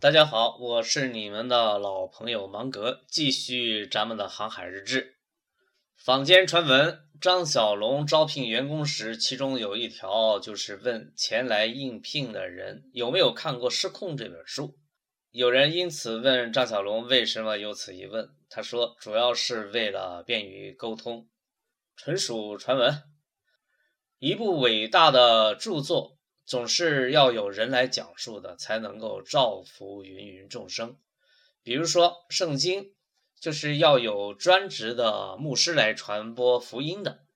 大家好，我是你们的老朋友芒格，继续咱们的航海日志。坊间传闻张小龙招聘员工时，其中有一条就是问前来应聘的人有没有看过《失控》这本书。有人因此问张小龙为什么有此一问，他说主要是为了便于沟通，纯属传闻。一部伟大的著作。总是要有人来讲述的，才能够造福芸芸众生。比如说《圣经》，就是要有专职的牧师来传播福音的。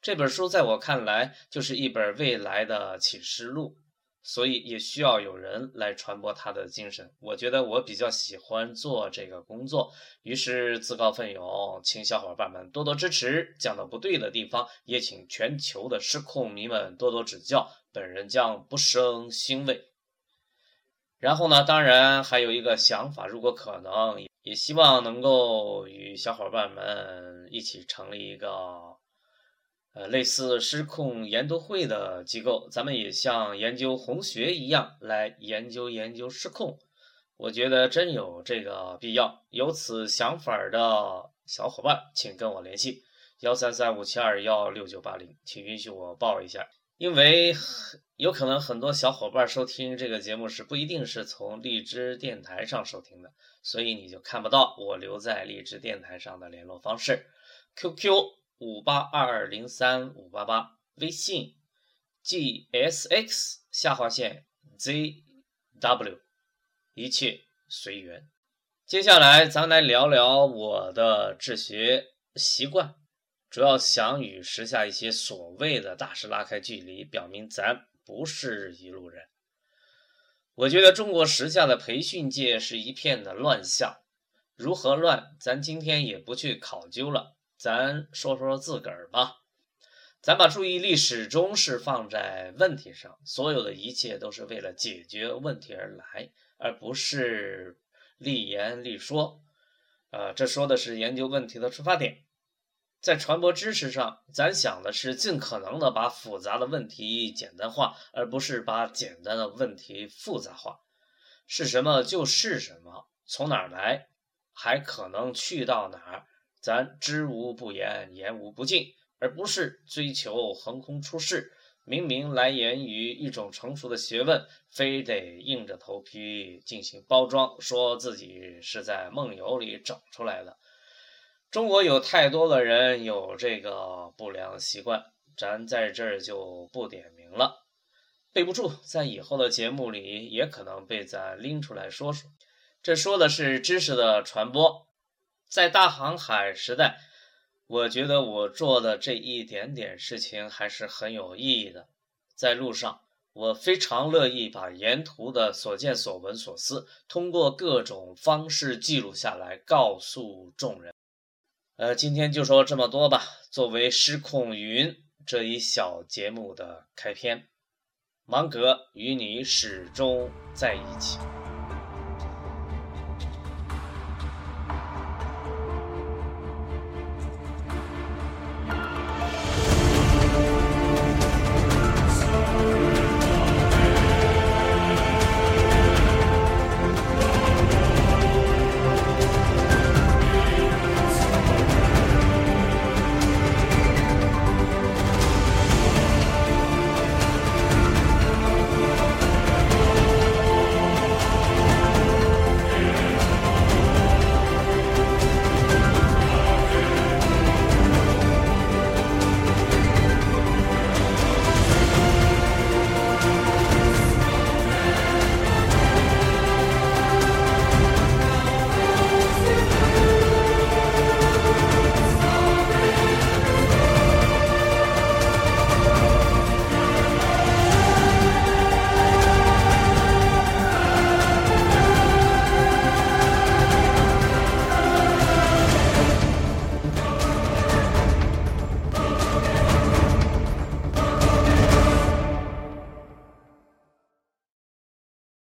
这本书在我看来，就是一本未来的启示录。所以也需要有人来传播他的精神。我觉得我比较喜欢做这个工作，于是自告奋勇，请小伙伴们多多支持。讲的不对的地方，也请全球的失控迷们多多指教，本人将不生欣慰。然后呢，当然还有一个想法，如果可能，也希望能够与小伙伴们一起成立一个。呃，类似失控研读会的机构，咱们也像研究红学一样来研究研究失控。我觉得真有这个必要。有此想法的小伙伴，请跟我联系：幺三三五七二幺六九八零，请允许我报一下，因为有可能很多小伙伴收听这个节目时不一定是从荔枝电台上收听的，所以你就看不到我留在荔枝电台上的联络方式，QQ。五八二二零三五八八，微信 g s x 下划线 z w，一切随缘。接下来咱来聊聊我的治学习惯，主要想与时下一些所谓的大师拉开距离，表明咱不是一路人。我觉得中国时下的培训界是一片的乱象，如何乱，咱今天也不去考究了。咱说说自个儿吧，咱把注意力始终是放在问题上，所有的一切都是为了解决问题而来，而不是立言立说。呃，这说的是研究问题的出发点。在传播知识上，咱想的是尽可能的把复杂的问题简单化，而不是把简单的问题复杂化。是什么就是什么，从哪儿来，还可能去到哪儿。咱知无不言，言无不尽，而不是追求横空出世。明明来源于一种成熟的学问，非得硬着头皮进行包装，说自己是在梦游里整出来的。中国有太多的人有这个不良习惯，咱在这儿就不点名了，背不住，在以后的节目里也可能被咱拎出来说说。这说的是知识的传播。在大航海时代，我觉得我做的这一点点事情还是很有意义的。在路上，我非常乐意把沿途的所见所闻所思，通过各种方式记录下来，告诉众人。呃，今天就说这么多吧。作为失控云这一小节目的开篇，芒格与你始终在一起。